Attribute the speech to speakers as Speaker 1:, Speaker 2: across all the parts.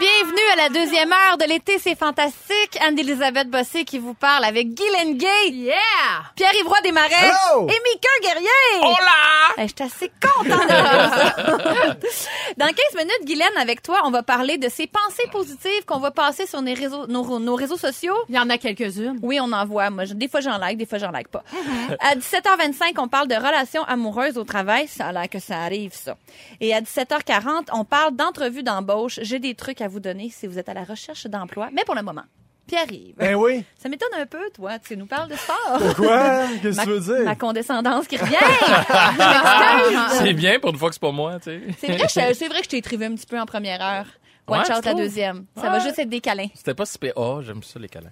Speaker 1: Bienvenue à la deuxième heure de l'été, c'est fantastique. Anne-Elisabeth Bossé qui vous parle avec Guylaine Gay. Yeah! Pierre-Yves Roy Desmarais.
Speaker 2: Hello!
Speaker 1: Et Mika Guerrier. Hola! je suis assez contente de. Dans 15 minutes, Guylaine, avec toi, on va parler de ces pensées positives qu'on va passer sur nos réseaux, nos, nos réseaux sociaux.
Speaker 3: Il y en a quelques-unes.
Speaker 1: Oui, on en voit. Moi, je- des fois, j'en like, des fois, j'en like pas. À 17h25, on parle de relations amoureuses au travail. Ça a l'air que ça arrive, ça. Et à 17h40, on parle d'entrevues d'embauche. J'ai des trucs à vous donner si vous êtes à la recherche d'emploi. Mais pour le moment, Pierre-Yves.
Speaker 2: Ben oui.
Speaker 1: Ça m'étonne un peu, toi. Tu nous parles de sport.
Speaker 2: Quoi? Qu'est-ce que tu veux dire?
Speaker 1: ma condescendance qui revient.
Speaker 4: C'est bien pour une fois que c'est pas moi, tu sais.
Speaker 1: c'est vrai, que je- c'est vrai que je t'ai écrivé un petit peu en première heure. Watch
Speaker 4: Ouais,
Speaker 1: out la deuxième. Ça
Speaker 4: Ouais.
Speaker 1: va juste être des câlins.
Speaker 4: C'était pas si pire. Oh, j'aime ça, les câlins.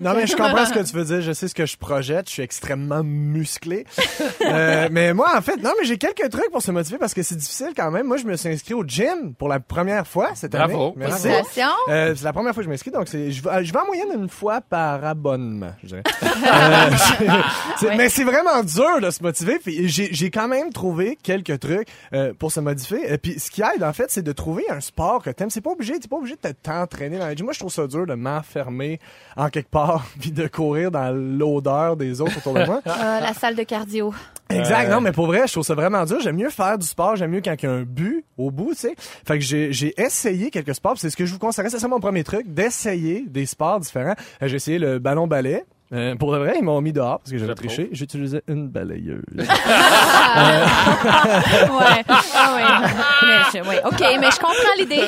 Speaker 2: Non, mais je comprends ce que tu veux dire. Je sais ce que je projette. Je suis extrêmement musclé. Euh, mais moi, en fait, non, mais j'ai quelques trucs pour se motiver parce que c'est difficile quand même. Moi, je me suis inscrit au gym pour la première fois cette
Speaker 4: Bravo.
Speaker 2: année. Merci.
Speaker 1: Félicitations.
Speaker 2: Euh, c'est la première fois que je m'inscris, donc c'est, je, vais, je vais en moyenne une fois par abonnement, je dirais. Euh, c'est-
Speaker 1: Ouais.
Speaker 2: Mais c'est vraiment dur de se motiver. Puis j'ai, j'ai quand même trouvé quelques trucs euh, pour se motiver. Et puis ce qui aide, en fait, c'est de trouver un sport que t'aimes. C'est pas obligé, t'es pas obligé de t'entraîner dans la gym. Moi, je trouve ça dur de m'enfermer en quelque part puis de courir dans l'odeur des autres autour de moi.
Speaker 1: Euh, la salle de cardio.
Speaker 2: Exact. Non, mais pour vrai, je trouve ça vraiment dur. J'aime mieux faire du sport. J'aime mieux quand il y a un but au bout, tu sais. Fait que j'ai, essayé quelques sports. C'est ce que je vous conseillerais. C'est ça mon premier truc, d'essayer des sports différents. Euh, J'ai essayé le ballon balai. Euh, pour de vrai, ils m'ont mis dehors parce que j'avais triché. J'utilisais une balayeuse.
Speaker 1: Ouais. Ah ouais. Mais je- ouais. OK, mais je comprends l'idée.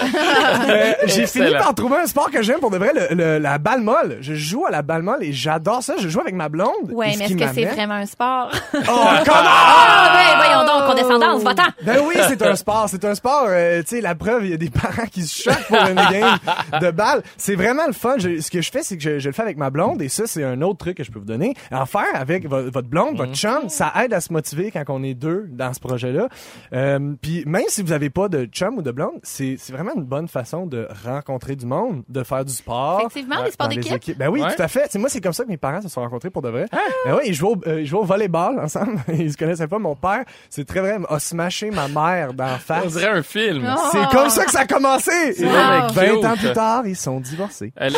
Speaker 2: Euh, j'ai fini par trouver un sport que j'aime pour de vrai, le, le- la balle molle. Je joue à la balle molle et j'adore ça. Je joue avec ma blonde.
Speaker 1: Ouais, mais est-ce que c'est vraiment un sport?
Speaker 2: Oh, comment?
Speaker 1: Ah, ben, voyons donc, condescendance, va-t'en.
Speaker 2: Ben oui, c'est un sport. C'est un sport. euh, tu sais, la preuve, il y a des parents qui se choquent pour une game de balle. C'est vraiment le fun. Je- ce que je fais, c'est que je, je le fais avec ma blonde. Et ça, c'est un autre truc que je peux vous donner. En faire avec vo- votre blonde, votre chum, ça aide à se motiver quand on est deux dans ce projet-là. Euh, Puis même si vous avez pas de chum ou de blonde, c'est c'est vraiment une bonne façon de rencontrer du monde, de faire du sport.
Speaker 1: Effectivement, sports
Speaker 2: dans les
Speaker 1: d'équipe.
Speaker 2: équipes. Ben oui,
Speaker 4: Ouais.
Speaker 2: tout à fait. C'est moi, c'est comme ça que mes parents se sont rencontrés pour de vrai. Ben oui, ils jouaient au, euh, ils jouaient au volleyball ensemble. ils se connaissaient pas. Mon père, c'est très vrai, a smashé ma mère d'en face.
Speaker 4: On dirait un film.
Speaker 1: Oh.
Speaker 2: C'est comme ça que ça a commencé. Et
Speaker 4: vraiment
Speaker 2: 20
Speaker 4: cute.
Speaker 2: ans plus tard, ils sont divorcés.
Speaker 4: Elle,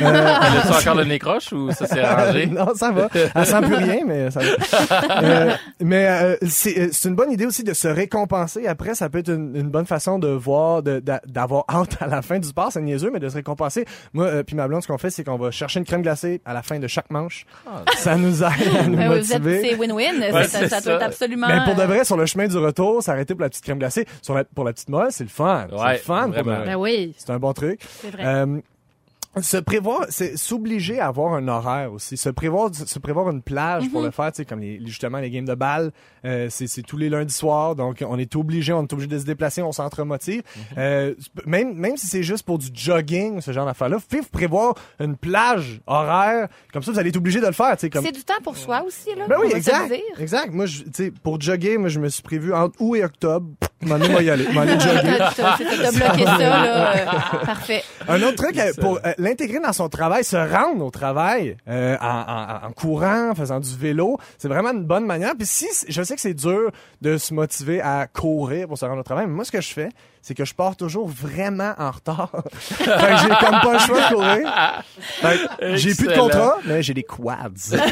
Speaker 4: elle a encore le nez croche ou ça s'est arrangé?
Speaker 2: non, ça va. Elle sent plus rien, mais ça va. Euh, mais euh, c'est euh, c'est une bonne idée aussi de se récompenser. Après, ça peut être une, une bonne façon de voir, de- d'a- d'avoir hâte à la fin du sport. C'est niaiseux, mais de se récompenser. Moi, euh, puis ma blonde, ce qu'on fait, c'est qu'on va chercher une crème glacée à la fin de chaque manche. Ça nous aide à nous
Speaker 1: Ben oui, vous êtes-
Speaker 2: motiver.
Speaker 1: C'est win-win.
Speaker 4: Ouais,
Speaker 1: ça,
Speaker 4: c'est
Speaker 1: ça doit être absolument.
Speaker 2: Mais pour de
Speaker 1: euh,
Speaker 2: vrai, sur le chemin du retour, s'arrêter pour la petite crème glacée. Sur la- pour la petite molle, c'est le fun. c'est le fun.
Speaker 4: vraiment.
Speaker 2: vrai.
Speaker 3: Ben oui.
Speaker 2: C'est un bon truc.
Speaker 3: C'est vrai.
Speaker 2: Se prévoir, c'est s'obliger à avoir un horaire aussi. Se prévoir, se prévoir une plage pour le faire, tu sais, comme les, justement les games de balle, euh, c'est, c'est tous les lundis soirs, donc on est obligé, on est obligé de se déplacer, on s'entremotive. Euh, même, même si c'est juste pour du jogging, ce genre d'affaires-là, faut prévoir une plage horaire, comme ça vous allez être obligé de le faire, tu sais, comme.
Speaker 1: C'est du temps pour soi aussi, là.
Speaker 2: Ben
Speaker 1: on
Speaker 2: oui, exact. Exact. Moi, tu sais, pour jogger, moi, je me suis prévu entre août et octobre. M'en aller. M'en aller jogger.
Speaker 1: T'as bloqué ça, là. euh, parfait.
Speaker 2: Un autre truc euh, pour euh, l'intégrer dans son travail, se rendre au travail euh, en, en- en courant, en faisant du vélo, c'est vraiment une bonne manière. Puis si je sais que c'est dur de se motiver à courir pour se rendre au travail, mais moi ce que je fais, c'est que je pars toujours vraiment en retard. fait que j'ai comme pas le choix de courir. Fait que j'ai plus de contrat, mais j'ai des quads.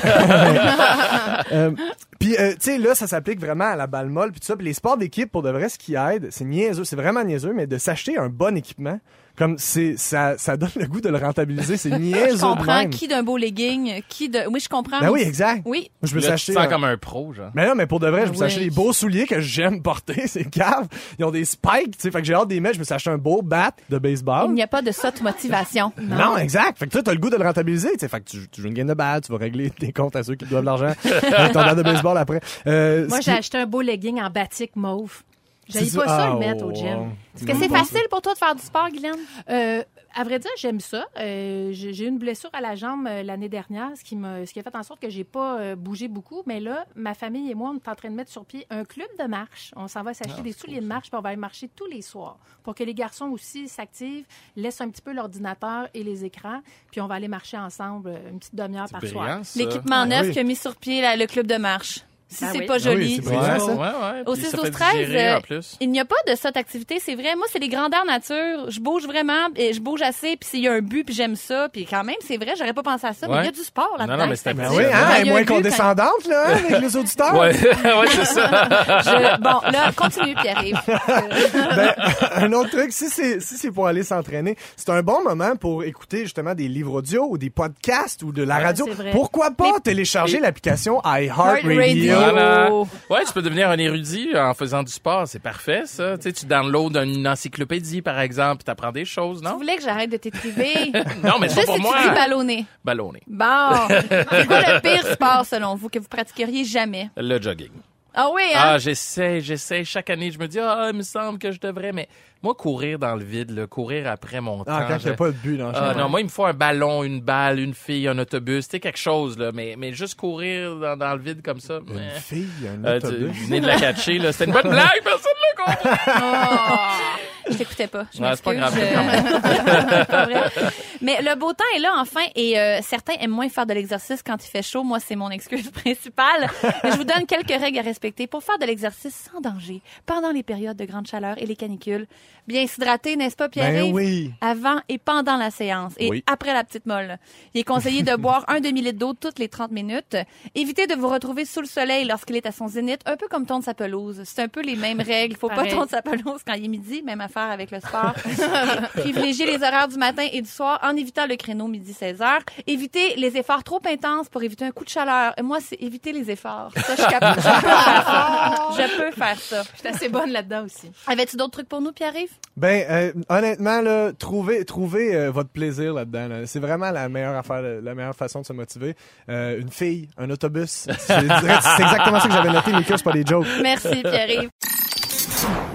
Speaker 2: Euh, puis euh, tu sais là ça s'applique vraiment à la balle molle puis tout ça puis les sports d'équipe pour de vrai ce qui aide c'est niaiseux c'est vraiment niaiseux mais de s'acheter un bon équipement comme c'est ça ça donne le goût de le rentabiliser c'est niaiseux
Speaker 1: Je
Speaker 2: de
Speaker 1: comprends
Speaker 2: même.
Speaker 1: qui d'un beau legging, qui de. Oui, je comprends.
Speaker 2: ben oui exact
Speaker 1: Oui.
Speaker 2: je me
Speaker 4: sens
Speaker 2: un-
Speaker 4: comme un pro, genre.
Speaker 2: mais non, mais pour de vrai, je me suis
Speaker 1: Oui.
Speaker 2: acheté des beaux souliers que j'aime porter, c'est cave. Ils ont des spikes, tu sais, fait que j'ai hâte des mettre. Je me suis acheté un beau bat de baseball.
Speaker 1: Il n'y a pas de sotte motivation.
Speaker 2: Non, exact. Fait que toi, t'as le goût de le rentabiliser. tu sais. Fait que tu, tu joues une game de balle, tu vas régler tes comptes à ceux qui te doivent l'argent. avec ton bat de baseball après. Euh,
Speaker 3: Moi, j'ai
Speaker 2: qui-
Speaker 3: acheté un beau legging en batik mauve. J'aille pas ça
Speaker 2: Ah,
Speaker 3: le mettre au
Speaker 2: oh,
Speaker 3: gym.
Speaker 1: Est-ce que c'est facile pour toi de faire du sport, Guylaine?
Speaker 3: Euh, à vrai dire, j'aime ça. Euh, j'ai j'ai eu une blessure à la jambe euh, l'année dernière, ce qui, m'a, ce qui a fait en sorte que j'ai pas euh, bougé beaucoup. Mais là, ma famille et moi, on est en train de mettre sur pied un club de marche. On s'en va s'acheter des souliers de marche, puis on va aller marcher tous les soirs pour que les garçons aussi s'activent, laissent un petit peu l'ordinateur et les écrans, puis on va aller marcher ensemble une petite demi-heure par soir.
Speaker 4: brillant.
Speaker 1: L'équipement neuf
Speaker 2: oui.
Speaker 1: qui a mis sur pied le club de marche. Si
Speaker 3: Ah
Speaker 1: c'est
Speaker 3: oui.
Speaker 1: pas
Speaker 2: Ah oui,
Speaker 1: joli.
Speaker 4: Ouais, ouais, ouais.
Speaker 1: Au
Speaker 4: Puis
Speaker 1: 6
Speaker 4: ça
Speaker 1: 12
Speaker 4: fait
Speaker 1: 13,
Speaker 4: digérer,
Speaker 1: euh,
Speaker 4: en plus.
Speaker 1: il n'y a pas de cette activité, c'est vrai. Moi, c'est les grandeurs nature. Je bouge vraiment, et je bouge assez, puis s'il y a un but, puis j'aime ça, puis quand même, c'est vrai, j'aurais pas pensé à ça, mais il y a du sport là-dedans.
Speaker 4: Non, non, mais c'est
Speaker 2: Ben oui, hein, elle
Speaker 1: y
Speaker 2: est
Speaker 1: a
Speaker 2: moins
Speaker 1: quand-
Speaker 2: condescendante, là, hein, avec les auditeurs.
Speaker 4: Ouais, ouais, c'est ça.
Speaker 1: Je- Bon, là, continue, Pierre-Yves.
Speaker 2: Ben, un autre truc, si c'est si c'est pour aller s'entraîner, c'est un bon moment pour écouter justement des livres audio ou des podcasts ou de la radio. Pourquoi pas télécharger l'application iHeartRadio?
Speaker 4: Voilà. Ouais, tu peux devenir un érudit en faisant du sport. C'est parfait, ça. Tu sais, tu downloads une encyclopédie, par exemple, puis t'apprends des choses,
Speaker 1: Tu
Speaker 4: non?
Speaker 1: voulais que j'arrête de t'étriver?
Speaker 4: Non, mais c'est
Speaker 1: Juste
Speaker 4: pas
Speaker 1: si
Speaker 4: pour moi.
Speaker 1: tu dis ballonner.
Speaker 4: Ballonner.
Speaker 1: Bon. C'est quoi le pire sport, selon vous, que vous pratiqueriez jamais?
Speaker 4: Le jogging.
Speaker 1: Ah oui, hein?
Speaker 4: Ah, j'essaie, j'essaie. Chaque année, je me dis, ah, il me semble que je devrais, mais moi, courir dans le vide, là, courir après mon
Speaker 2: Ah,
Speaker 4: temps.
Speaker 2: quand
Speaker 4: je-
Speaker 2: pas de but dans le
Speaker 4: Ah,
Speaker 2: champ.
Speaker 4: non, moi, il me faut un ballon, une balle, une fille, un autobus, tu sais, quelque chose, là. Mais, mais juste courir dans, dans le vide comme ça.
Speaker 2: Une
Speaker 4: mais-
Speaker 2: fille, un
Speaker 4: Euh, tu-
Speaker 2: autobus.
Speaker 4: venez de la catcher, là. C'était une bonne blague, personne ne l'a compris.
Speaker 1: Je t'écoutais pas. Je
Speaker 4: Ouais, c'est pas grave,
Speaker 1: Euh, pas. Mais le beau temps est là enfin et euh, certains aiment moins faire de l'exercice quand il fait chaud. Moi, c'est mon excuse principale. Mais je vous donne quelques règles à respecter pour faire de l'exercice sans danger pendant les périodes de grande chaleur et les canicules. Bien s'hydrater, n'est-ce pas, Pierre?
Speaker 2: Ben oui.
Speaker 1: Avant et pendant la séance et
Speaker 4: Oui.
Speaker 1: après la petite molle. Il est conseillé de boire un demi-litre d'eau toutes les 30 minutes. Évitez de vous retrouver sous le soleil lorsqu'il est à son zénith, un peu comme tondre sa pelouse. C'est un peu les mêmes règles. Il faut pas tondre sa pelouse quand il est midi, même affaire avec le sport. Privilégiez les horaires du matin et du soir en évitant le créneau midi 16h. Évitez les efforts trop intenses pour éviter un coup de chaleur. Et moi, c'est éviter les efforts. Ça, je, suis capable. je peux faire ça. Je peux faire ça.
Speaker 3: Je suis assez bonne là-dedans aussi.
Speaker 1: Avais-tu d'autres trucs pour nous, Pierre-Yves?
Speaker 2: Ben, euh, honnêtement, là, trouvez, trouvez euh, votre plaisir là-dedans. là. C'est vraiment la meilleure affaire, la meilleure façon de se motiver. Euh, une fille, un autobus. C'est exactement ça que j'avais noté, Mika, c'est pas des jokes.
Speaker 1: Merci, Pierre-Yves.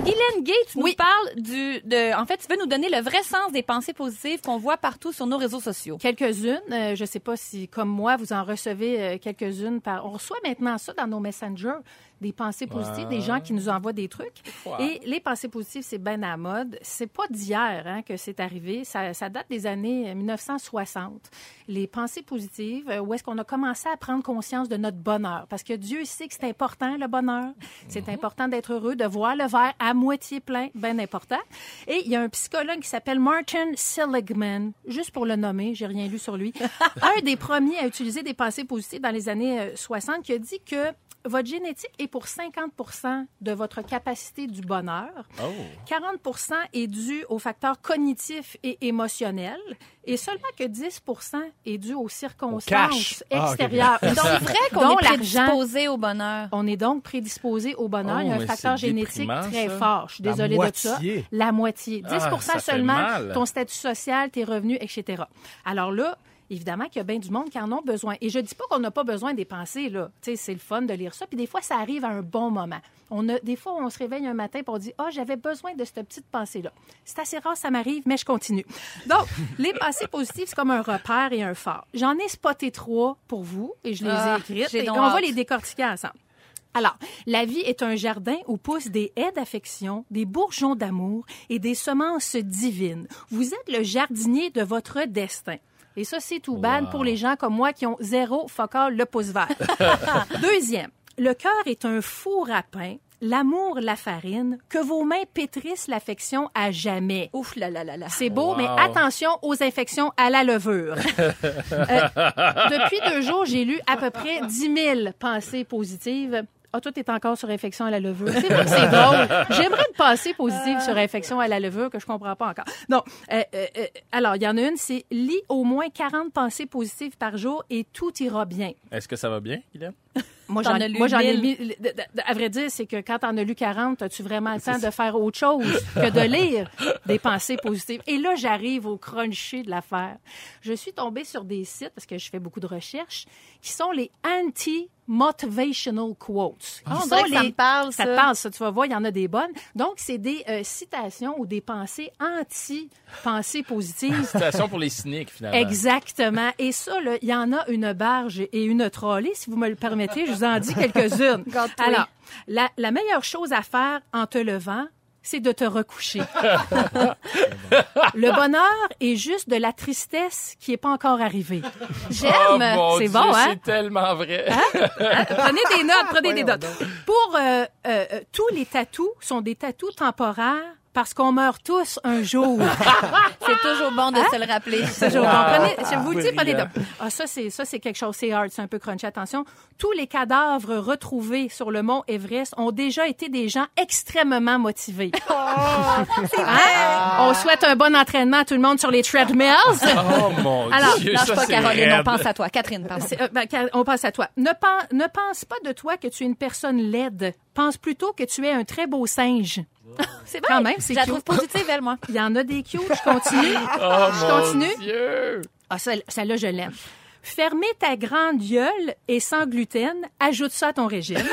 Speaker 1: Guylaine Gates nous parle du, de, en fait, tu veux nous donner le vrai sens des pensées positives qu'on voit partout sur nos réseaux sociaux.
Speaker 3: Quelques-unes. Euh, je ne sais pas si, comme moi, vous en recevez euh, quelques-unes. Par... On reçoit maintenant ça dans nos messengers, des pensées positives, des gens qui nous envoient des trucs. Et les pensées positives, c'est bien à la mode. C'est pas d'hier hein, que c'est arrivé. Ça, ça date des années euh, 1960. Les pensées positives, euh, où est-ce qu'on a commencé à prendre conscience de notre bonheur? Parce que Dieu sait que c'est important, le bonheur. C'est important d'être heureux, de voir le verre à moitié plein, bien important. Et il y a un psychologue qui s'appelle Martin Seligman, juste pour le nommer, j'ai rien lu sur lui, un des premiers à utiliser des pensées positives dans les années euh, 60, qui a dit que votre génétique est pour 50% de votre capacité du bonheur.
Speaker 4: Oh.
Speaker 3: 40 est dû aux facteurs cognitifs et émotionnels et seulement que 10% est dû aux circonstances
Speaker 2: Ah, ok.
Speaker 3: extérieures.
Speaker 1: Donc, c'est vrai qu'on est prédisposé au bonheur.
Speaker 3: On est donc prédisposé au bonheur.
Speaker 4: Oh,
Speaker 3: Il y a un
Speaker 4: mais
Speaker 3: facteur génétique très
Speaker 4: ça.
Speaker 3: fort. Je suis désolée de ça.
Speaker 2: moitié.
Speaker 3: La moitié. 10
Speaker 4: Ah,
Speaker 3: seulement, ton statut social, tes revenus, etc. Alors là, évidemment qu'il y a bien du monde qui en ont besoin. Et je dis pas qu'on n'a pas besoin des pensées, là. Tu sais, c'est le fun de lire ça. Puis des fois, ça arrive à un bon moment. On a, des fois, on se réveille un matin et on dit, ah, j'avais besoin de cette petite pensée-là. C'est assez rare, ça m'arrive, mais je continue. Donc, les pensées positives, c'est comme un repère et un phare. J'en ai spoté trois pour vous et je les
Speaker 1: Ah,
Speaker 3: ai écrites.
Speaker 1: j'ai
Speaker 3: Et on va les décortiquer ensemble. Alors, la vie est un jardin où poussent des haies d'affection, des bourgeons d'amour et des semences divines. Vous êtes le jardinier de votre destin. Et ça, c'est tout bad pour les gens comme moi qui ont zéro focal le pouce vert. Deuxième, le cœur est un four à pain, l'amour la farine, que vos mains pétrissent l'affection à jamais.
Speaker 1: Ouf là là là là.
Speaker 3: C'est beau,
Speaker 4: Wow.
Speaker 3: mais attention aux infections à la levure. Euh, depuis deux jours, j'ai lu à peu près 10 000 pensées positives. Ah, toi, t'es encore sur infection à la levure. C'est vrai que c'est drôle. J'aimerais une pensée positive sur infection à la levure que je comprends pas encore. Non. euh, euh, euh, alors, il y en a une, c'est lis au moins 40 pensées positives par jour et tout ira bien.
Speaker 4: Est-ce que ça va bien, Guylaine?
Speaker 3: Moi, j'en,
Speaker 1: as lu
Speaker 3: moi, j'en ai
Speaker 1: mille.
Speaker 3: mis. à vrai dire, c'est que quand t'en as lu 40, as-tu vraiment le temps de faire autre chose que de lire des pensées positives? Et là, j'arrive au crunchy de l'affaire. Je suis tombée sur des sites, parce que je fais beaucoup de recherches, qui sont les anti-motivational quotes.
Speaker 1: Ah, on que ça me parle,
Speaker 3: Ça
Speaker 1: ça.
Speaker 3: te parle, ça. Tu vas voir, il y en a des bonnes. Donc, c'est des euh, citations ou des pensées anti-pensées positives.
Speaker 4: Citation pour les cyniques, finalement.
Speaker 3: Exactement. Et ça, il y en a une barge et une trolley. Si vous me le permettez, je vous en dis quelques-unes. Alors, la, la meilleure chose à faire en te levant, c'est de te recoucher. le bonheur est juste de la tristesse qui est pas encore arrivée.
Speaker 1: J'aime.
Speaker 4: Oh,
Speaker 3: C'est bon, hein?
Speaker 4: C'est tellement vrai.
Speaker 3: Prenez des notes, prenez des notes. Pour euh, euh, euh, tous les tatous sont des tatous temporaires parce qu'on meurt tous un jour.
Speaker 1: C'est toujours bon de se le rappeler.
Speaker 3: C'est toujours bon. Prenez- je vous le dis, prenez. Ah, ça, c'est, ça, c'est quelque chose, c'est hard, c'est un peu crunchy. Attention. Tous les cadavres retrouvés sur le mont Everest ont déjà été des gens extrêmement motivés. Hein? On souhaite un bon entraînement à tout le monde sur les treadmills.
Speaker 4: Oh mon
Speaker 3: Alors,
Speaker 4: Dieu,
Speaker 1: Lâche
Speaker 4: ça
Speaker 1: pas, Caroline, on pense à toi. Catherine, pardon.
Speaker 3: Euh, ben, on pense à toi. Ne, pen- ne pense pas de toi que tu es une personne laide. Pense plutôt que tu es un très beau singe.
Speaker 1: C'est
Speaker 3: Quand même, c'est
Speaker 1: Je la
Speaker 3: cute.
Speaker 1: trouve positive, elle, moi.
Speaker 3: Il y en a des cute. Je continue.
Speaker 4: Oh
Speaker 3: Je
Speaker 4: mon
Speaker 3: continue?
Speaker 4: Dieu.
Speaker 3: Ah, celle- celle-là, je l'aime. Fermer ta grande gueule et sans gluten, ajoute ça à ton régime.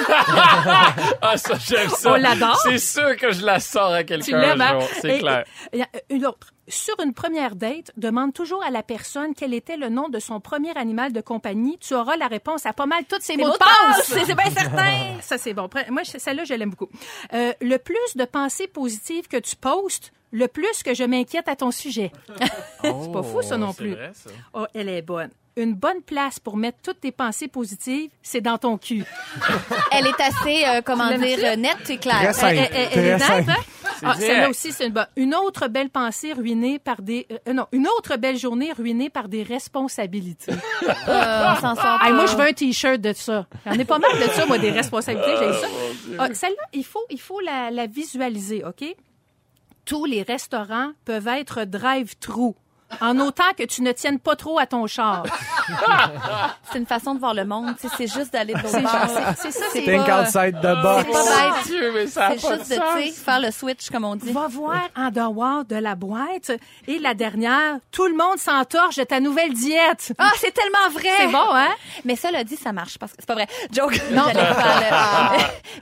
Speaker 4: Ah, ça, j'aime ça.
Speaker 3: On l'adore.
Speaker 4: C'est sûr que je la sors à quelqu'un un
Speaker 3: hein?
Speaker 4: jour. C'est clair.
Speaker 3: et- et- une autre. Sur une première date, demande toujours à la personne quel était le nom de son premier animal de compagnie. Tu auras la réponse à pas mal toutes ces mots
Speaker 1: mots
Speaker 3: de
Speaker 1: de passe,
Speaker 3: passe.
Speaker 1: c'est- bien certain.
Speaker 3: Ça, c'est bon. Moi, je- celle-là, je l'aime beaucoup. Euh, le plus de pensées positives que tu postes, le plus que je m'inquiète à ton sujet. c'est pas fou, ça, non
Speaker 4: Oh, c'est
Speaker 3: plus.
Speaker 4: vrai, ça.
Speaker 3: Oh, elle est bonne. Une bonne place pour mettre toutes tes pensées positives, c'est dans ton cul.
Speaker 1: Elle est assez, euh, comment dire, euh, nette et claire.
Speaker 2: Très simple.
Speaker 3: Elle, elle- elle est nette, hein?
Speaker 4: C'est
Speaker 3: Ah, celle-là aussi, c'est une bonne. Une autre belle pensée ruinée par des... euh, non, une autre belle journée ruinée par des responsabilités.
Speaker 1: Euh, on s'en sort
Speaker 3: Hey,
Speaker 1: pas.
Speaker 3: moi, je veux un T-shirt de ça. J'en ai pas mal de ça, moi, des responsabilités. J'ai ça. Ah, Celle-là, il faut, il faut la, la visualiser, OK? Tous les restaurants peuvent être drive-through. En autant que tu ne tiennes pas trop à ton char.
Speaker 1: C'est une façon de voir le monde. tu sais, C'est juste d'aller de l'autre
Speaker 3: C'est
Speaker 1: bord.
Speaker 3: c'est- ça, c'est
Speaker 2: Think
Speaker 1: pas-
Speaker 2: outside the
Speaker 4: Oh
Speaker 2: box.
Speaker 1: C'est pas bête.
Speaker 4: ça
Speaker 1: C'est
Speaker 4: pas
Speaker 1: juste
Speaker 4: de
Speaker 1: de, tu sais, faire le switch, comme on dit.
Speaker 3: Va voir en dehors de la boîte. Et la dernière, tout le monde s'entorche de ta nouvelle diète.
Speaker 1: Ah, c'est tellement vrai!
Speaker 3: C'est bon, hein?
Speaker 1: Mais ça, l'a dit, ça marche. Parce que c'est pas vrai. Joke. Non.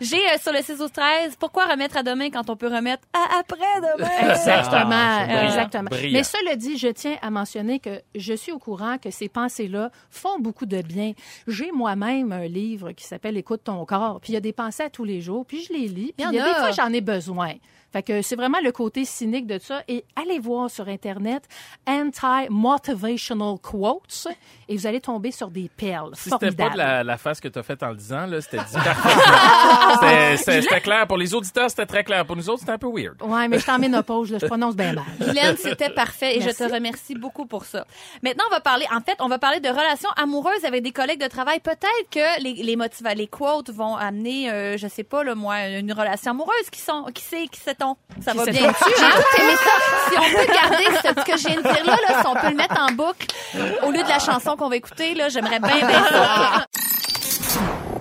Speaker 1: J'ai euh, sur le 6 au 13, pourquoi remettre à demain quand on peut remettre à après demain?
Speaker 3: Exactement,
Speaker 4: Ah,
Speaker 3: exactement.
Speaker 4: brillant.
Speaker 3: Mais cela dit, je tiens à mentionner que je suis au courant que ces pensées-là font beaucoup de bien. J'ai moi-même un livre qui s'appelle Écoute ton corps, puis il y a des pensées à tous les jours, puis je les lis, puis
Speaker 1: Il y
Speaker 3: a des fois j'en ai besoin. Fait que c'est vraiment le côté cynique de ça. Et allez voir sur Internet anti-motivational quotes et vous allez tomber sur des perles.
Speaker 4: Si c'était pas de la, la face que t'as faite en le disant, là, c'était dit. C'était- clair. Pour les auditeurs, c'était très clair. Pour nous autres, c'était un peu weird.
Speaker 3: Ouais, mais je suis en ménopause, là, je prononce bien mal.
Speaker 1: Guylaine, c'était parfait et
Speaker 3: Merci.
Speaker 1: je te remercie beaucoup pour ça. Maintenant, on va parler, en fait, on va parler de relations amoureuses avec des collègues de travail. Peut-être que les, les motiva- les quotes vont amener, euh, je sais pas, là, moi, une relation amoureuse. Qui sont, qui c'est, qui Ça va bien. J'ai
Speaker 3: hein?
Speaker 1: tout aimé ça. Si on peut garder ce, ce que je viens de dire là, là, si on peut le mettre en boucle, au lieu de la chanson qu'on va écouter, là, j'aimerais bien, bien ça.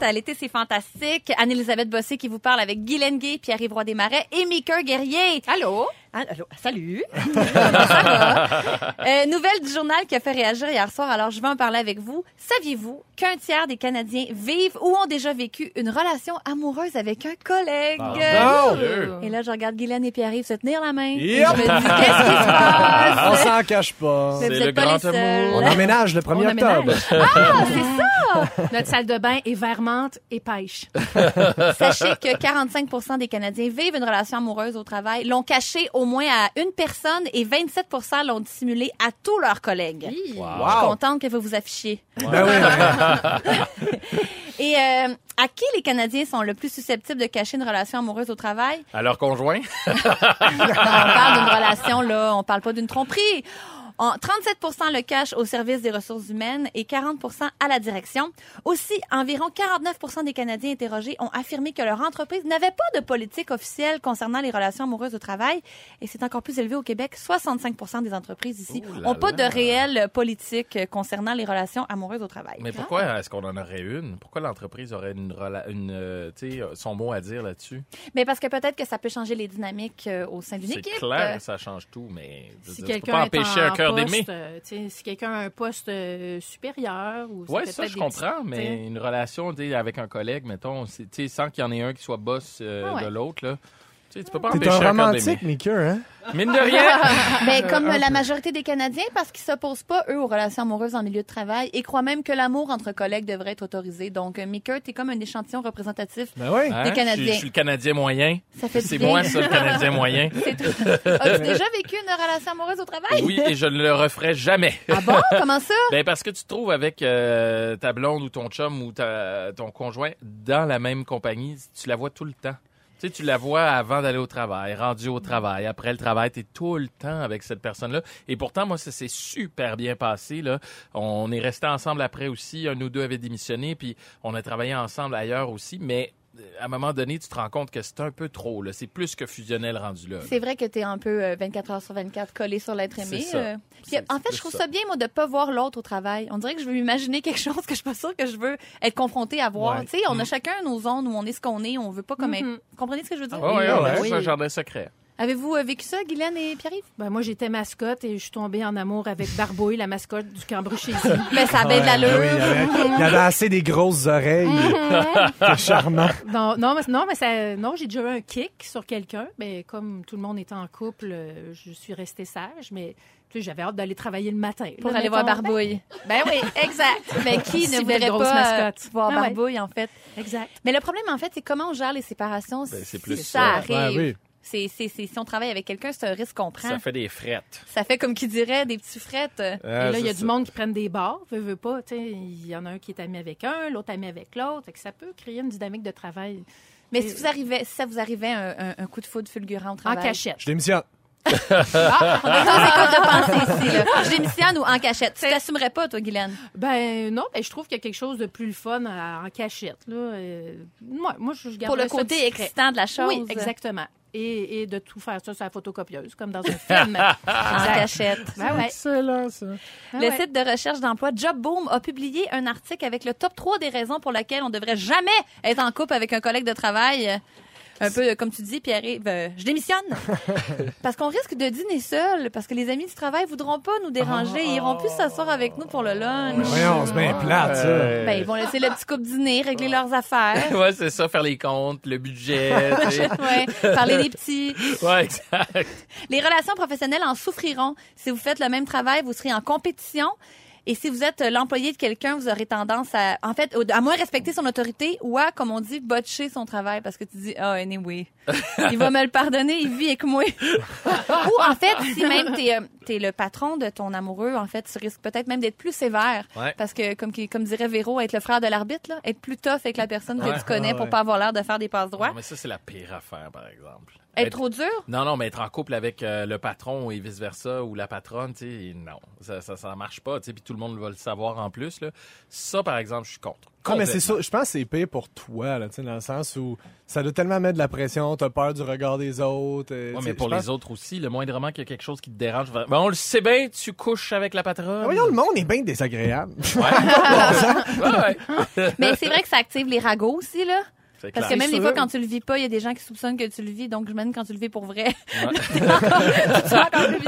Speaker 1: À l'été, c'est fantastique. Anne-Elisabeth Bossé qui vous parle avec Guylaine Gay, Pierre-Yves Roy Desmarais et Mika Guerrier.
Speaker 3: Allô?
Speaker 1: Ah, allô, salut. Comment ça va? Euh, nouvelle du journal qui a fait réagir hier soir, alors je vais en parler avec vous. Saviez-vous qu'un tiers des Canadiens vivent ou ont déjà vécu une relation amoureuse avec un collègue?
Speaker 2: Pardon.
Speaker 1: Et là, je regarde Guylaine et Pierre-Yves se tenir la main. Et
Speaker 2: Yep.
Speaker 1: je me dis, qu'est-ce qui se passe?
Speaker 2: On s'en cache pas.
Speaker 4: C'est le
Speaker 1: pas
Speaker 4: grand amour.
Speaker 2: On emménage le 1er
Speaker 3: On
Speaker 2: octobre.
Speaker 1: Ah, c'est ça!
Speaker 3: Notre salle de bain est vermente et pêche.
Speaker 1: Sachez que 45% des Canadiens vivent une relation amoureuse au travail, l'ont caché au moins à une personne et 27% l'ont dissimulé à tous leurs collègues. Je suis contente que vous vous affichiez.
Speaker 2: Ben oui,
Speaker 1: Et euh, à qui les Canadiens sont le plus susceptibles de cacher une relation amoureuse au travail?
Speaker 4: À leur conjoint?
Speaker 1: Non, on parle d'une relation, là, on parle pas d'une tromperie. En 37% le cash au service des ressources humaines et 40% à la direction. Aussi, environ 49 des Canadiens interrogés ont affirmé que leur entreprise n'avait pas de politique officielle concernant les relations amoureuses au travail. Et c'est encore plus élevé au Québec. 65 des entreprises ici n'ont pas
Speaker 4: là.
Speaker 1: de réelle politique euh, concernant les relations amoureuses au travail.
Speaker 4: Mais pourquoi est-ce qu'on en aurait une? Pourquoi l'entreprise aurait une, une euh, sais, son mot à dire là-dessus?
Speaker 1: Mais parce que peut-être que ça peut changer les dynamiques euh, au sein d'une
Speaker 4: C'est
Speaker 1: équipe.
Speaker 4: clair
Speaker 1: Euh,
Speaker 4: que ça change tout, mais je
Speaker 3: Si quelqu'un
Speaker 4: pas empêcher
Speaker 3: en
Speaker 4: un cœur
Speaker 3: poste,
Speaker 4: d'aimer.
Speaker 3: euh, si quelqu'un a un poste euh, supérieur ou
Speaker 4: Oui, ça, je comprends,
Speaker 3: petits-
Speaker 4: mais une relation avec un collègue, mettons, sans qu'il y en ait un qui soit boss euh,
Speaker 3: Ah ouais.
Speaker 4: de l'autre, là. Tu sais, tu peux pas
Speaker 2: T'es
Speaker 4: empêcher
Speaker 2: un romantique. Mika, hein?
Speaker 4: Mine de rien.
Speaker 1: Ben, comme la majorité des Canadiens, parce qu'ils s'opposent pas, eux, aux relations amoureuses en milieu de travail et croient même que l'amour entre collègues devrait être autorisé. Donc, euh, Mika, t'es comme un échantillon représentatif.
Speaker 2: Ben oui.
Speaker 4: Hein?
Speaker 1: Des
Speaker 4: Je
Speaker 1: Canadiens.
Speaker 4: suis- Je suis le Canadien moyen.
Speaker 1: Ça fait
Speaker 4: C'est
Speaker 1: du bien.
Speaker 4: moi, ça, le Canadien moyen.
Speaker 1: C'est tout. As-tu déjà vécu une relation amoureuse au travail?
Speaker 4: Oui, et je ne le referai jamais.
Speaker 1: Ah bon? Comment ça?
Speaker 4: Ben parce que tu te trouves avec euh, ta blonde ou ton chum ou ta, ton conjoint dans la même compagnie, tu la vois tout le temps. Tu tu la vois avant d'aller au travail, rendu au travail, après le travail, tu es tout le temps avec cette personne-là. Et pourtant, moi, ça s'est super bien passé. Là. On est resté ensemble après aussi. Un ou deux avaient démissionné, puis on a travaillé ensemble ailleurs aussi. Mais à un moment donné, tu te rends compte que c'est un peu trop. là. C'est plus que fusionnel rendu là.
Speaker 1: C'est vrai que t'es un peu euh, 24 heures sur 24 collé sur l'être aimé.
Speaker 4: C'est ça.
Speaker 1: euh. Puis,
Speaker 4: C'est-
Speaker 1: en fait, je trouve
Speaker 4: ça.
Speaker 1: ça bien, moi, de pas voir l'autre au travail. On dirait que je veux imaginer quelque chose que je suis pas sûre que je veux être confrontée à voir.
Speaker 2: Ouais.
Speaker 1: Tu sais, on a chacun nos zones où on est ce qu'on est. On veut pas comme être...
Speaker 3: Mhm.
Speaker 1: Vous comprenez ce que je veux dire?
Speaker 4: Ouais, ouais,
Speaker 2: ouais.
Speaker 4: c'est un jardin secret.
Speaker 1: Avez-vous euh, vécu ça, Guylaine et Pierre-Yves?
Speaker 3: Ben, moi, j'étais mascotte et je suis tombée en amour avec Barbouille, la mascotte du Cambrouche ici.
Speaker 1: Mais ça a bien de
Speaker 2: Ouais,
Speaker 1: l'allure.
Speaker 2: ben oui, il, y avait, il y avait assez des grosses oreilles. C'est charmant.
Speaker 3: Non, non, mais, non, mais ça, non, j'ai déjà eu un kick sur quelqu'un. Mais comme tout le monde était en couple, euh, je suis restée sage. Mais tu sais, j'avais hâte d'aller travailler le matin.
Speaker 1: Pour
Speaker 3: là,
Speaker 1: aller voir. Barbouille. Ben oui, exact. Mais qui
Speaker 3: Si
Speaker 1: ne voudrait pas euh,
Speaker 3: mascotte.
Speaker 1: voir
Speaker 3: Ah ouais.
Speaker 1: Barbouille, en fait?
Speaker 3: Exact.
Speaker 1: Mais le problème, en fait, c'est comment on gère les séparations
Speaker 4: Ben, c'est
Speaker 1: si
Speaker 4: plus
Speaker 1: ça
Speaker 4: ça.
Speaker 1: arrive?
Speaker 2: Ouais, oui.
Speaker 1: C'est, c'est, c'est- si on travaille avec quelqu'un, c'est un risque qu'on prend.
Speaker 4: Ça fait des frettes.
Speaker 1: Ça fait comme qui dirait des petits frettes.
Speaker 2: Euh,
Speaker 3: Et là, il y a
Speaker 2: c'est
Speaker 3: du
Speaker 2: ça.
Speaker 3: monde qui prennent des bars, veut, veut pas. tu sais, Il y en a un qui est ami avec un, l'autre ami avec l'autre. Fait que ça peut créer une dynamique de travail
Speaker 1: Mais si vous arrivez, si ça vous arrivait un, un- un coup de foudre fulgurant au
Speaker 3: en
Speaker 1: travail.
Speaker 3: cachette.
Speaker 2: Je démissionne.
Speaker 1: Ah, on a deux écoles de pensée ici, là. Je démissionne ou en cachette. Tu t'assumerais pas, toi, Guylaine?
Speaker 3: Ben non, ben, je trouve qu'il y a quelque chose de plus le fun à- en cachette. Là. Euh, moi, moi, je garde
Speaker 1: Pour le côté excitant de la chose.
Speaker 3: Oui, exactement. Et, et de tout faire ça sur la photocopieuse, comme dans un film.
Speaker 1: En cachette.
Speaker 3: Ben ouais.
Speaker 2: Excellent, ça.
Speaker 3: Ben
Speaker 1: Le
Speaker 3: ouais.
Speaker 1: site de recherche d'emploi Job Boom a publié un article avec le top 3 des raisons pour lesquelles on devrait jamais être en couple avec un collègue de travail. Un peu euh, comme tu dis, Pierre-Yves, euh, je démissionne. parce qu'on risque de dîner seul, parce que les amis du travail voudront pas nous déranger. Ils iront plus s'asseoir avec nous pour le lunch.
Speaker 2: Mais voyons, c'est bien plate, ça.
Speaker 4: Euh,
Speaker 1: Ben, ils vont laisser le petit couple dîner, régler leurs affaires.
Speaker 4: ouais, c'est ça, faire les comptes, le budget.
Speaker 1: ouais, parler des petits.
Speaker 4: ouais, exact.
Speaker 1: Les relations professionnelles en souffriront. Si vous faites le même travail, vous serez en compétition. Et si vous êtes euh, l'employé de quelqu'un, vous aurez tendance à, en fait, à moins respecter son autorité ou à, comme on dit, botcher son travail parce que tu dis, ah, anyway, il va me le pardonner, il vit avec moi. ou en fait, si même t'es, euh, t'es le patron de ton amoureux, en fait, tu risques peut-être même d'être plus sévère.
Speaker 4: Ouais.
Speaker 1: Parce que, comme, dirait Véro, être le frère de l'arbitre, là, être plus tough avec la personne que
Speaker 4: Ouais.
Speaker 1: tu connais
Speaker 2: Ouais,
Speaker 1: pour pas avoir l'air de faire des passes droits.
Speaker 4: Non, mais ça, c'est la pire affaire, par exemple.
Speaker 1: Être trop dur?
Speaker 4: Non, non, mais être en couple avec euh, le patron et vice-versa, ou la patronne, tu sais, non, ça, ça, ça marche pas, tu sais, puis tout le monde va le savoir en plus, là. Ça, par exemple, je suis contre.
Speaker 2: Ah, mais c'est ça. Je pense que c'est pire pour toi, là, tu sais, dans le sens où ça doit tellement mettre de la pression, t'as peur du regard des autres. euh,
Speaker 4: Ouais, mais pour
Speaker 2: pense-
Speaker 4: les autres aussi, le moindrement qu'il y a quelque chose qui te dérange, ben, on le sait bien, tu couches avec la patronne.
Speaker 2: Voyons, le monde est bien désagréable.
Speaker 4: Ouais, ouais.
Speaker 1: Mais c'est vrai que ça active les ragots aussi, là. Parce
Speaker 4: clair.
Speaker 1: que même des fois, quand tu le vis pas, il y a des gens qui soupçonnent que tu le vis. Donc, je mène quand tu le vis pour vrai.
Speaker 4: Ouais.
Speaker 1: tu encore plus.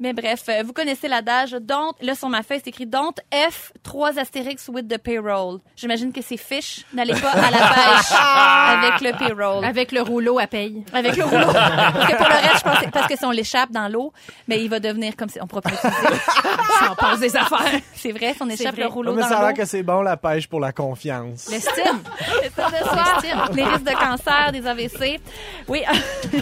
Speaker 1: Mais bref, euh, vous connaissez l'adage. Don't, là, sur ma feuille, c'est écrit Don't F 3 astérix with the payroll. J'imagine que c'est fish. N'allez pas à la pêche avec le payroll.
Speaker 3: Avec le rouleau à paye.
Speaker 1: Avec le rouleau. Parce que pour le reste, je parce que si on l'échappe dans l'eau, mais il va devenir comme si on pourrait pas.
Speaker 3: Ça en passe des affaires.
Speaker 1: C'est vrai, si on échappe
Speaker 3: vrai.
Speaker 1: le rouleau
Speaker 2: mais
Speaker 1: dans
Speaker 2: ça a
Speaker 1: l'eau.
Speaker 2: l'air que c'est bon, la pêche pour la confiance.
Speaker 3: L'estime.
Speaker 1: C'est ça de soi. Les risques de cancer, des AVC. Oui.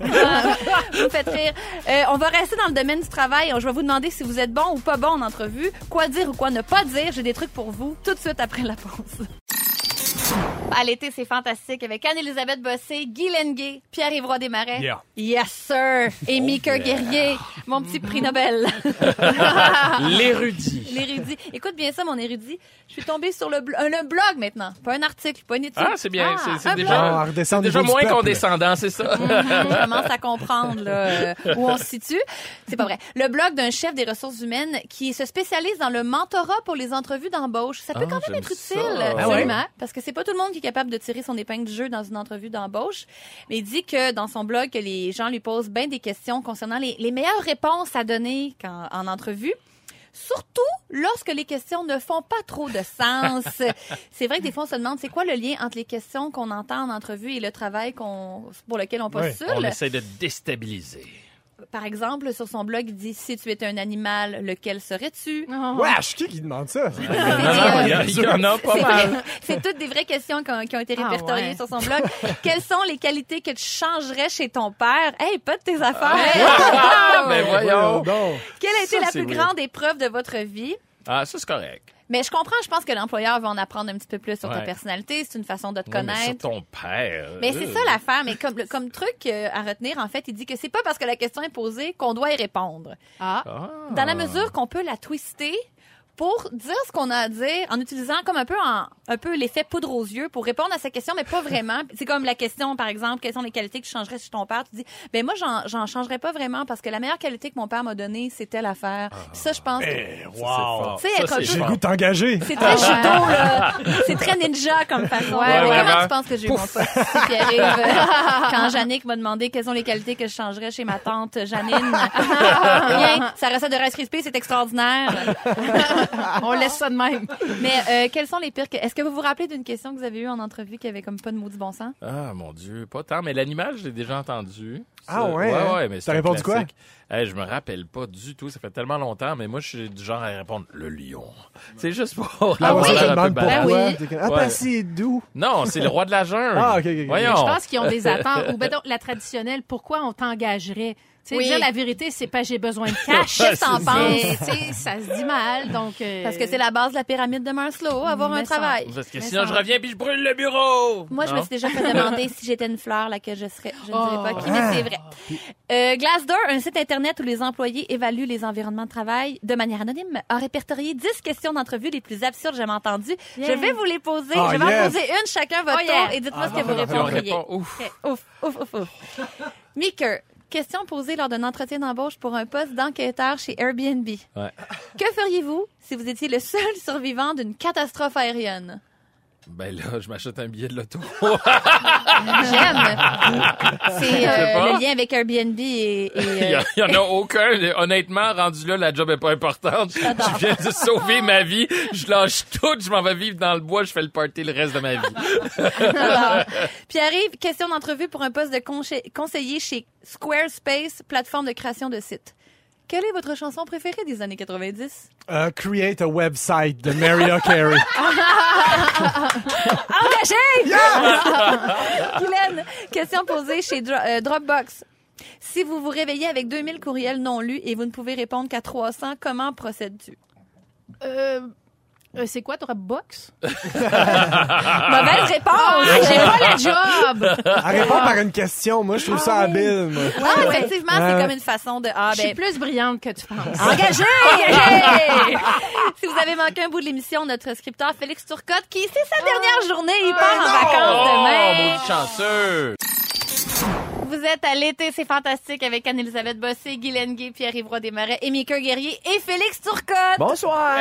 Speaker 1: Vous me faites rire. Euh, on va rester dans le domaine du travail. Je vais vous demander si vous êtes bon ou pas bon en entrevue, quoi dire ou quoi ne pas dire? J'ai des trucs pour vous tout de suite après la pause. À l'été, c'est fantastique avec Anne-Elisabeth Bossé, Guy Lenguet, Pierre-Yves Desmarais.
Speaker 2: Yeah.
Speaker 1: Yes, sir. Et Mika Guerrier, mon petit prix Nobel.
Speaker 4: L'érudit.
Speaker 1: L'érudit. Écoute bien ça, mon érudit. Je suis tombée sur le, blo- le blog maintenant. Pas un article, pas une étude.
Speaker 4: Ah, c'est bien. c'est c'est
Speaker 1: un
Speaker 4: déjà,
Speaker 2: Ah, au
Speaker 4: déjà moins condescendant, c'est ça.
Speaker 1: Je commence à comprendre là, euh, où on se situe. C'est pas vrai. Le blog d'un chef des ressources humaines qui se spécialise dans le mentorat pour les entrevues d'embauche. Ça peut
Speaker 4: Ah,
Speaker 1: quand même être
Speaker 4: ça.
Speaker 1: utile,
Speaker 4: Ah ouais?
Speaker 1: absolument, parce que c'est pas tout le monde qui est capable de tirer son épingle du jeu dans une entrevue d'embauche. Mais il dit que dans son blog que les gens lui posent bien des questions concernant les, les meilleures réponses à donner quand, en entrevue. surtout lorsque les questions ne font pas trop de sens. c'est vrai que des fois, on se demande c'est quoi le lien entre les questions qu'on entend en entrevue et le travail qu'on pour lequel on postule?
Speaker 4: On essaie de déstabiliser.
Speaker 1: Par exemple, sur son blog, il dit si tu étais un animal, lequel serais-tu
Speaker 3: Oh.
Speaker 2: Wesh, qui qui demande ça?
Speaker 4: Non, non, il y, a- il y en a pas
Speaker 1: C'est
Speaker 4: mal.
Speaker 1: vrai. C'est toutes des vraies questions qui ont, qui ont été
Speaker 3: Ah,
Speaker 1: répertoriées
Speaker 3: ouais.
Speaker 1: sur son blog. Quelles sont les qualités que tu changerais chez ton père? Hey, pas de tes affaires.
Speaker 4: Ah, ben voyons.
Speaker 1: Quelle a été
Speaker 4: Ça,
Speaker 1: la plus
Speaker 4: weird.
Speaker 1: grande épreuve de votre vie?
Speaker 4: Ah, ça, c'est correct.
Speaker 1: Mais je comprends, je pense que l'employeur va en apprendre un petit peu plus sur ta
Speaker 4: Ouais.
Speaker 1: personnalité. C'est une façon de te
Speaker 4: Ouais, mais sur
Speaker 1: connaître.
Speaker 4: ton père.
Speaker 1: Mais c'est
Speaker 4: euh,
Speaker 1: ça l'affaire. Mais comme, comme truc euh, à retenir, en fait, il dit que c'est pas parce que la question est posée qu'on doit y répondre.
Speaker 3: Ah.
Speaker 4: Ah.
Speaker 1: Dans la mesure qu'on peut la twister pour dire ce qu'on a à dire en utilisant comme un peu en, un peu l'effet poudre aux yeux pour répondre à sa question, mais pas vraiment. C'est comme la question, par exemple, quelles sont les qualités que tu changerais chez ton père? Tu dis, ben moi, j'en, j'en changerais pas vraiment parce que la meilleure qualité que mon père m'a donnée, c'est telle affaire. Puis ça, je pense que
Speaker 2: Eh,
Speaker 4: Ça, c'est
Speaker 2: wow.
Speaker 4: fort.
Speaker 1: Tu sais,
Speaker 2: J'ai le goût de t'engager.
Speaker 1: c'est très judo, là. C'est très ninja comme façon.
Speaker 3: Ouais,
Speaker 1: Ouais,
Speaker 4: ouais,
Speaker 1: comment tu penses que j'ai eu mon poste ici, Pierre-Yves? Quand Jannick m'a demandé quelles sont les qualités que je changerais chez ma tante Janine? Rien. Sa recette de Rice Krispies, c'est extraordinaire.
Speaker 3: On laisse ça de même.
Speaker 1: Mais euh, quels sont les pires... que- Est-ce que vous vous rappelez d'une question que vous avez eue en entrevue qui avait comme pas de maudit bon sens?
Speaker 4: Ah, mon Dieu, pas tant. Mais l'animal, je l'ai déjà entendu.
Speaker 2: Ah
Speaker 4: Ça-
Speaker 2: ouais,
Speaker 4: Ouais,
Speaker 2: hein?
Speaker 4: ouais, mais c'est
Speaker 2: T'as
Speaker 4: un
Speaker 2: répondu quoi?
Speaker 4: Hey, je me rappelle pas du tout. Ça fait tellement longtemps, mais moi, je suis du genre à répondre le lion. C'est juste pour
Speaker 2: ça,
Speaker 4: l'air
Speaker 2: je
Speaker 4: un peu.
Speaker 3: Ben oui.
Speaker 2: Ah,
Speaker 4: Ouais.
Speaker 2: parce qu'il est doux.
Speaker 4: Non, c'est le roi de la jungle.
Speaker 2: Ah, ok, ok, ok.
Speaker 4: Voyons.
Speaker 3: Je pense qu'ils ont des attentes. Ou ben donc, la traditionnelle, pourquoi on t'engagerait? Tu sais,
Speaker 1: Oui.
Speaker 3: dire la vérité, c'est pas j'ai besoin de cash.
Speaker 1: Que t'en penses?
Speaker 3: ça se dit mal, donc... euh,
Speaker 1: Parce que c'est la base de la pyramide de Maslow, avoir un
Speaker 3: ça-
Speaker 1: travail.
Speaker 4: Parce que
Speaker 3: Mais
Speaker 4: sinon,
Speaker 3: ça-
Speaker 4: je reviens puis je brûle le bureau.
Speaker 1: Moi, je me suis déjà fait demander si j'étais une fleur, laquelle je serais. Je ne dirais pas qui, mais c'est vrai. Euh, Glassdoor, un site Internet où les employés évaluent les environnements de travail de manière anonyme, a répertorié 10 questions d'entrevue les plus absurdes jamais entendues.
Speaker 3: Yeah.
Speaker 1: Je vais vous les poser.
Speaker 2: Oh,
Speaker 1: je vais
Speaker 2: yes.
Speaker 1: en poser une chacun votre
Speaker 3: Oh, yeah.
Speaker 1: tour et dites-moi ce que vous répondriez.
Speaker 4: répond, ouf.
Speaker 1: Ouf, ouf, ouf, ouf. Meeker, question posée lors d'un entretien d'embauche pour un poste d'enquêteur chez Airbnb.
Speaker 4: Ouais.
Speaker 1: Que feriez-vous si vous étiez le seul survivant d'une catastrophe aérienne?
Speaker 4: Ben là, je m'achète un billet de l'auto.
Speaker 1: J'aime. C'est euh, le lien avec Airbnb et, et,
Speaker 4: Il y,
Speaker 1: euh,
Speaker 4: il en a aucun. Honnêtement, rendu là, la job est pas importante. Je viens de sauver ma vie. Je lâche tout. Je m'en vais vivre dans le bois. Je fais le party le reste de ma vie.
Speaker 1: Alors, Pierre-Yves, question d'entrevue pour un poste de conseiller chez Squarespace, plateforme de création de sites. Quelle est votre chanson préférée des années 90?
Speaker 2: Euh, create a website de Mariah Carey.
Speaker 1: Engagé! Guylaine, question posée chez Dro- euh, Dropbox. Si vous vous réveillez avec 2000 courriels non lus et vous ne pouvez répondre qu'à 300, comment procèdes-tu?
Speaker 3: Euh, euh, c'est quoi Dropbox?
Speaker 1: Mauvaise
Speaker 3: Ah,
Speaker 1: réponse!
Speaker 3: j'ai pas la job!
Speaker 2: Elle répond par une question. Moi, je trouve ça habile. moi.
Speaker 1: Ah, effectivement, c'est comme une façon de... Ah,
Speaker 3: Je suis
Speaker 1: ben,
Speaker 3: plus brillante que tu penses.
Speaker 1: Engagé! Engagé! si vous avez manqué un bout de l'émission, notre scripteur Félix Turcotte, qui c'est sa dernière journée, il part en vacances
Speaker 4: Oh,
Speaker 1: demain.
Speaker 4: maudit chanceux.
Speaker 1: Vous êtes à l'été, c'est fantastique avec Anne-Elisabeth Bossé, Guylaine Gay, Pierre-Yves Desmarais, Émile Guerrier et Félix Turcotte.
Speaker 5: Bonsoir!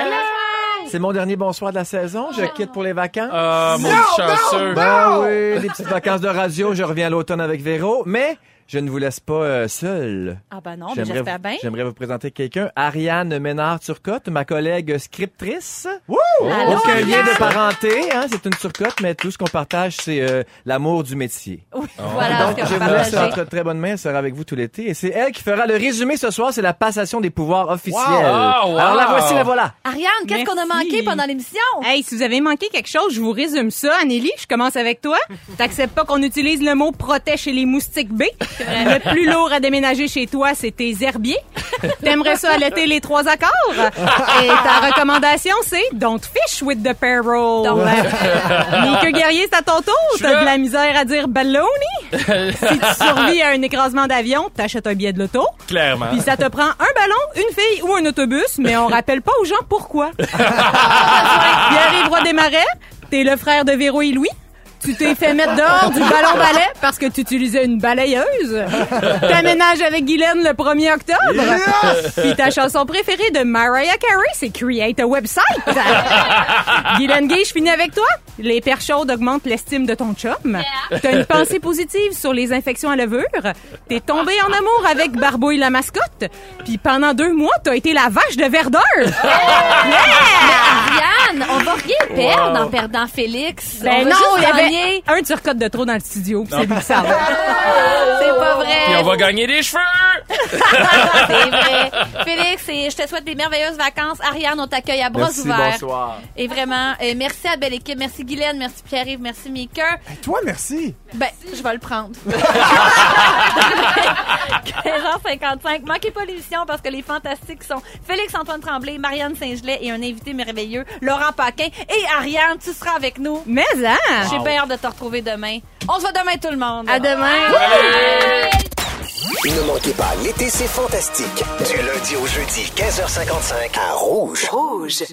Speaker 5: C'est mon dernier bonsoir de la saison. Je quitte pour les vacances.
Speaker 4: Ah, maudit chanceux.
Speaker 5: Ben oui, des petites vacances de radio. Je reviens à l'automne avec Véro, mais je ne vous laisse pas euh, seul.
Speaker 1: Ah ben non, mais
Speaker 5: J'aimerais
Speaker 1: j'espère bien.
Speaker 5: J'aimerais vous présenter quelqu'un. Ariane Ménard-Turcotte, ma collègue scriptrice.
Speaker 1: Allô,
Speaker 5: Aucun
Speaker 1: Ariane?
Speaker 5: lien de parenté, hein, c'est une turcotte, mais tout ce qu'on partage, c'est euh, l'amour du métier.
Speaker 1: Voilà
Speaker 5: Donc,
Speaker 1: ce que
Speaker 5: je
Speaker 1: vous
Speaker 5: laisse entre très bonnes mains. Elle sera avec vous tout l'été. Et c'est elle qui fera le résumé ce soir. C'est la passation des pouvoirs officiels.
Speaker 4: Wow. Wow.
Speaker 5: Alors la voici, la voilà.
Speaker 1: Ariane, qu'est-ce qu'on a manqué pendant l'émission?
Speaker 6: Hey, si vous avez manqué quelque chose, je vous résume ça. Anneli, je commence avec toi. T'acceptes pas qu'on utilise le mot protège chez les moustiques B? Le plus lourd à déménager chez toi, c'est tes herbiers. T'aimerais ça allaiter les trois accords? Et ta recommandation, c'est don't fish with the payroll. Nique Guerrier, c'est à ton tour. T'as de la misère à dire baloney. si tu survis à un écrasement d'avion, t'achètes un billet de l'auto.
Speaker 4: Clairement.
Speaker 6: Puis ça te prend un ballon, une fille ou un autobus, mais on rappelle pas aux gens pourquoi. Pierre-Yves Roy Desmarais, t'es le frère de Véro et Louis. Tu t'es fait mettre dehors du ballon balai parce que tu utilisais une balayeuse. T'aménages avec Guylaine le 1er octobre. Puis ta chanson préférée de Mariah Carey, c'est Create a Website. Guylaine Gay, je finis avec toi. Les perches chaudes augmentent l'estime de ton chum. T'as une pensée positive sur les infections à levure. T'es tombé en amour avec Barbouille la mascotte. Puis pendant deux mois, t'as été la vache de Verdun.
Speaker 1: On va rien perdre en perdant Félix.
Speaker 6: Ben
Speaker 1: on va
Speaker 6: non,
Speaker 1: juste
Speaker 6: il y avait
Speaker 1: gagner.
Speaker 6: un turcotte de trop dans le studio. puis C'est lui qui s'en va.
Speaker 1: C'est pas vrai.
Speaker 4: Puis on va gagner des cheveux!
Speaker 1: C'est vrai. Félix, et je te souhaite des merveilleuses vacances. Ariane, on t'accueille à bras
Speaker 5: Merci,
Speaker 1: ouverts.
Speaker 5: bonsoir.
Speaker 1: Et vraiment, euh, merci à belle équipe. Merci Guylaine, merci Pierre-Yves, merci Mika.
Speaker 2: Toi, merci.
Speaker 1: Ben, je vais le prendre. 15h55. Manquez pas l'émission parce que les fantastiques sont Félix-Antoine Tremblay, Marianne Saint-Gelais et un invité merveilleux, Laurent Paquin. Et Ariane, tu seras avec nous.
Speaker 6: Mais hein!
Speaker 1: J'ai bien hâte de te retrouver demain. On se voit demain tout le monde.
Speaker 6: À demain.
Speaker 7: Ne manquez pas, l'été, c'est fantastique. Du lundi au jeudi, 15h55 à Rouge.
Speaker 8: Rouge.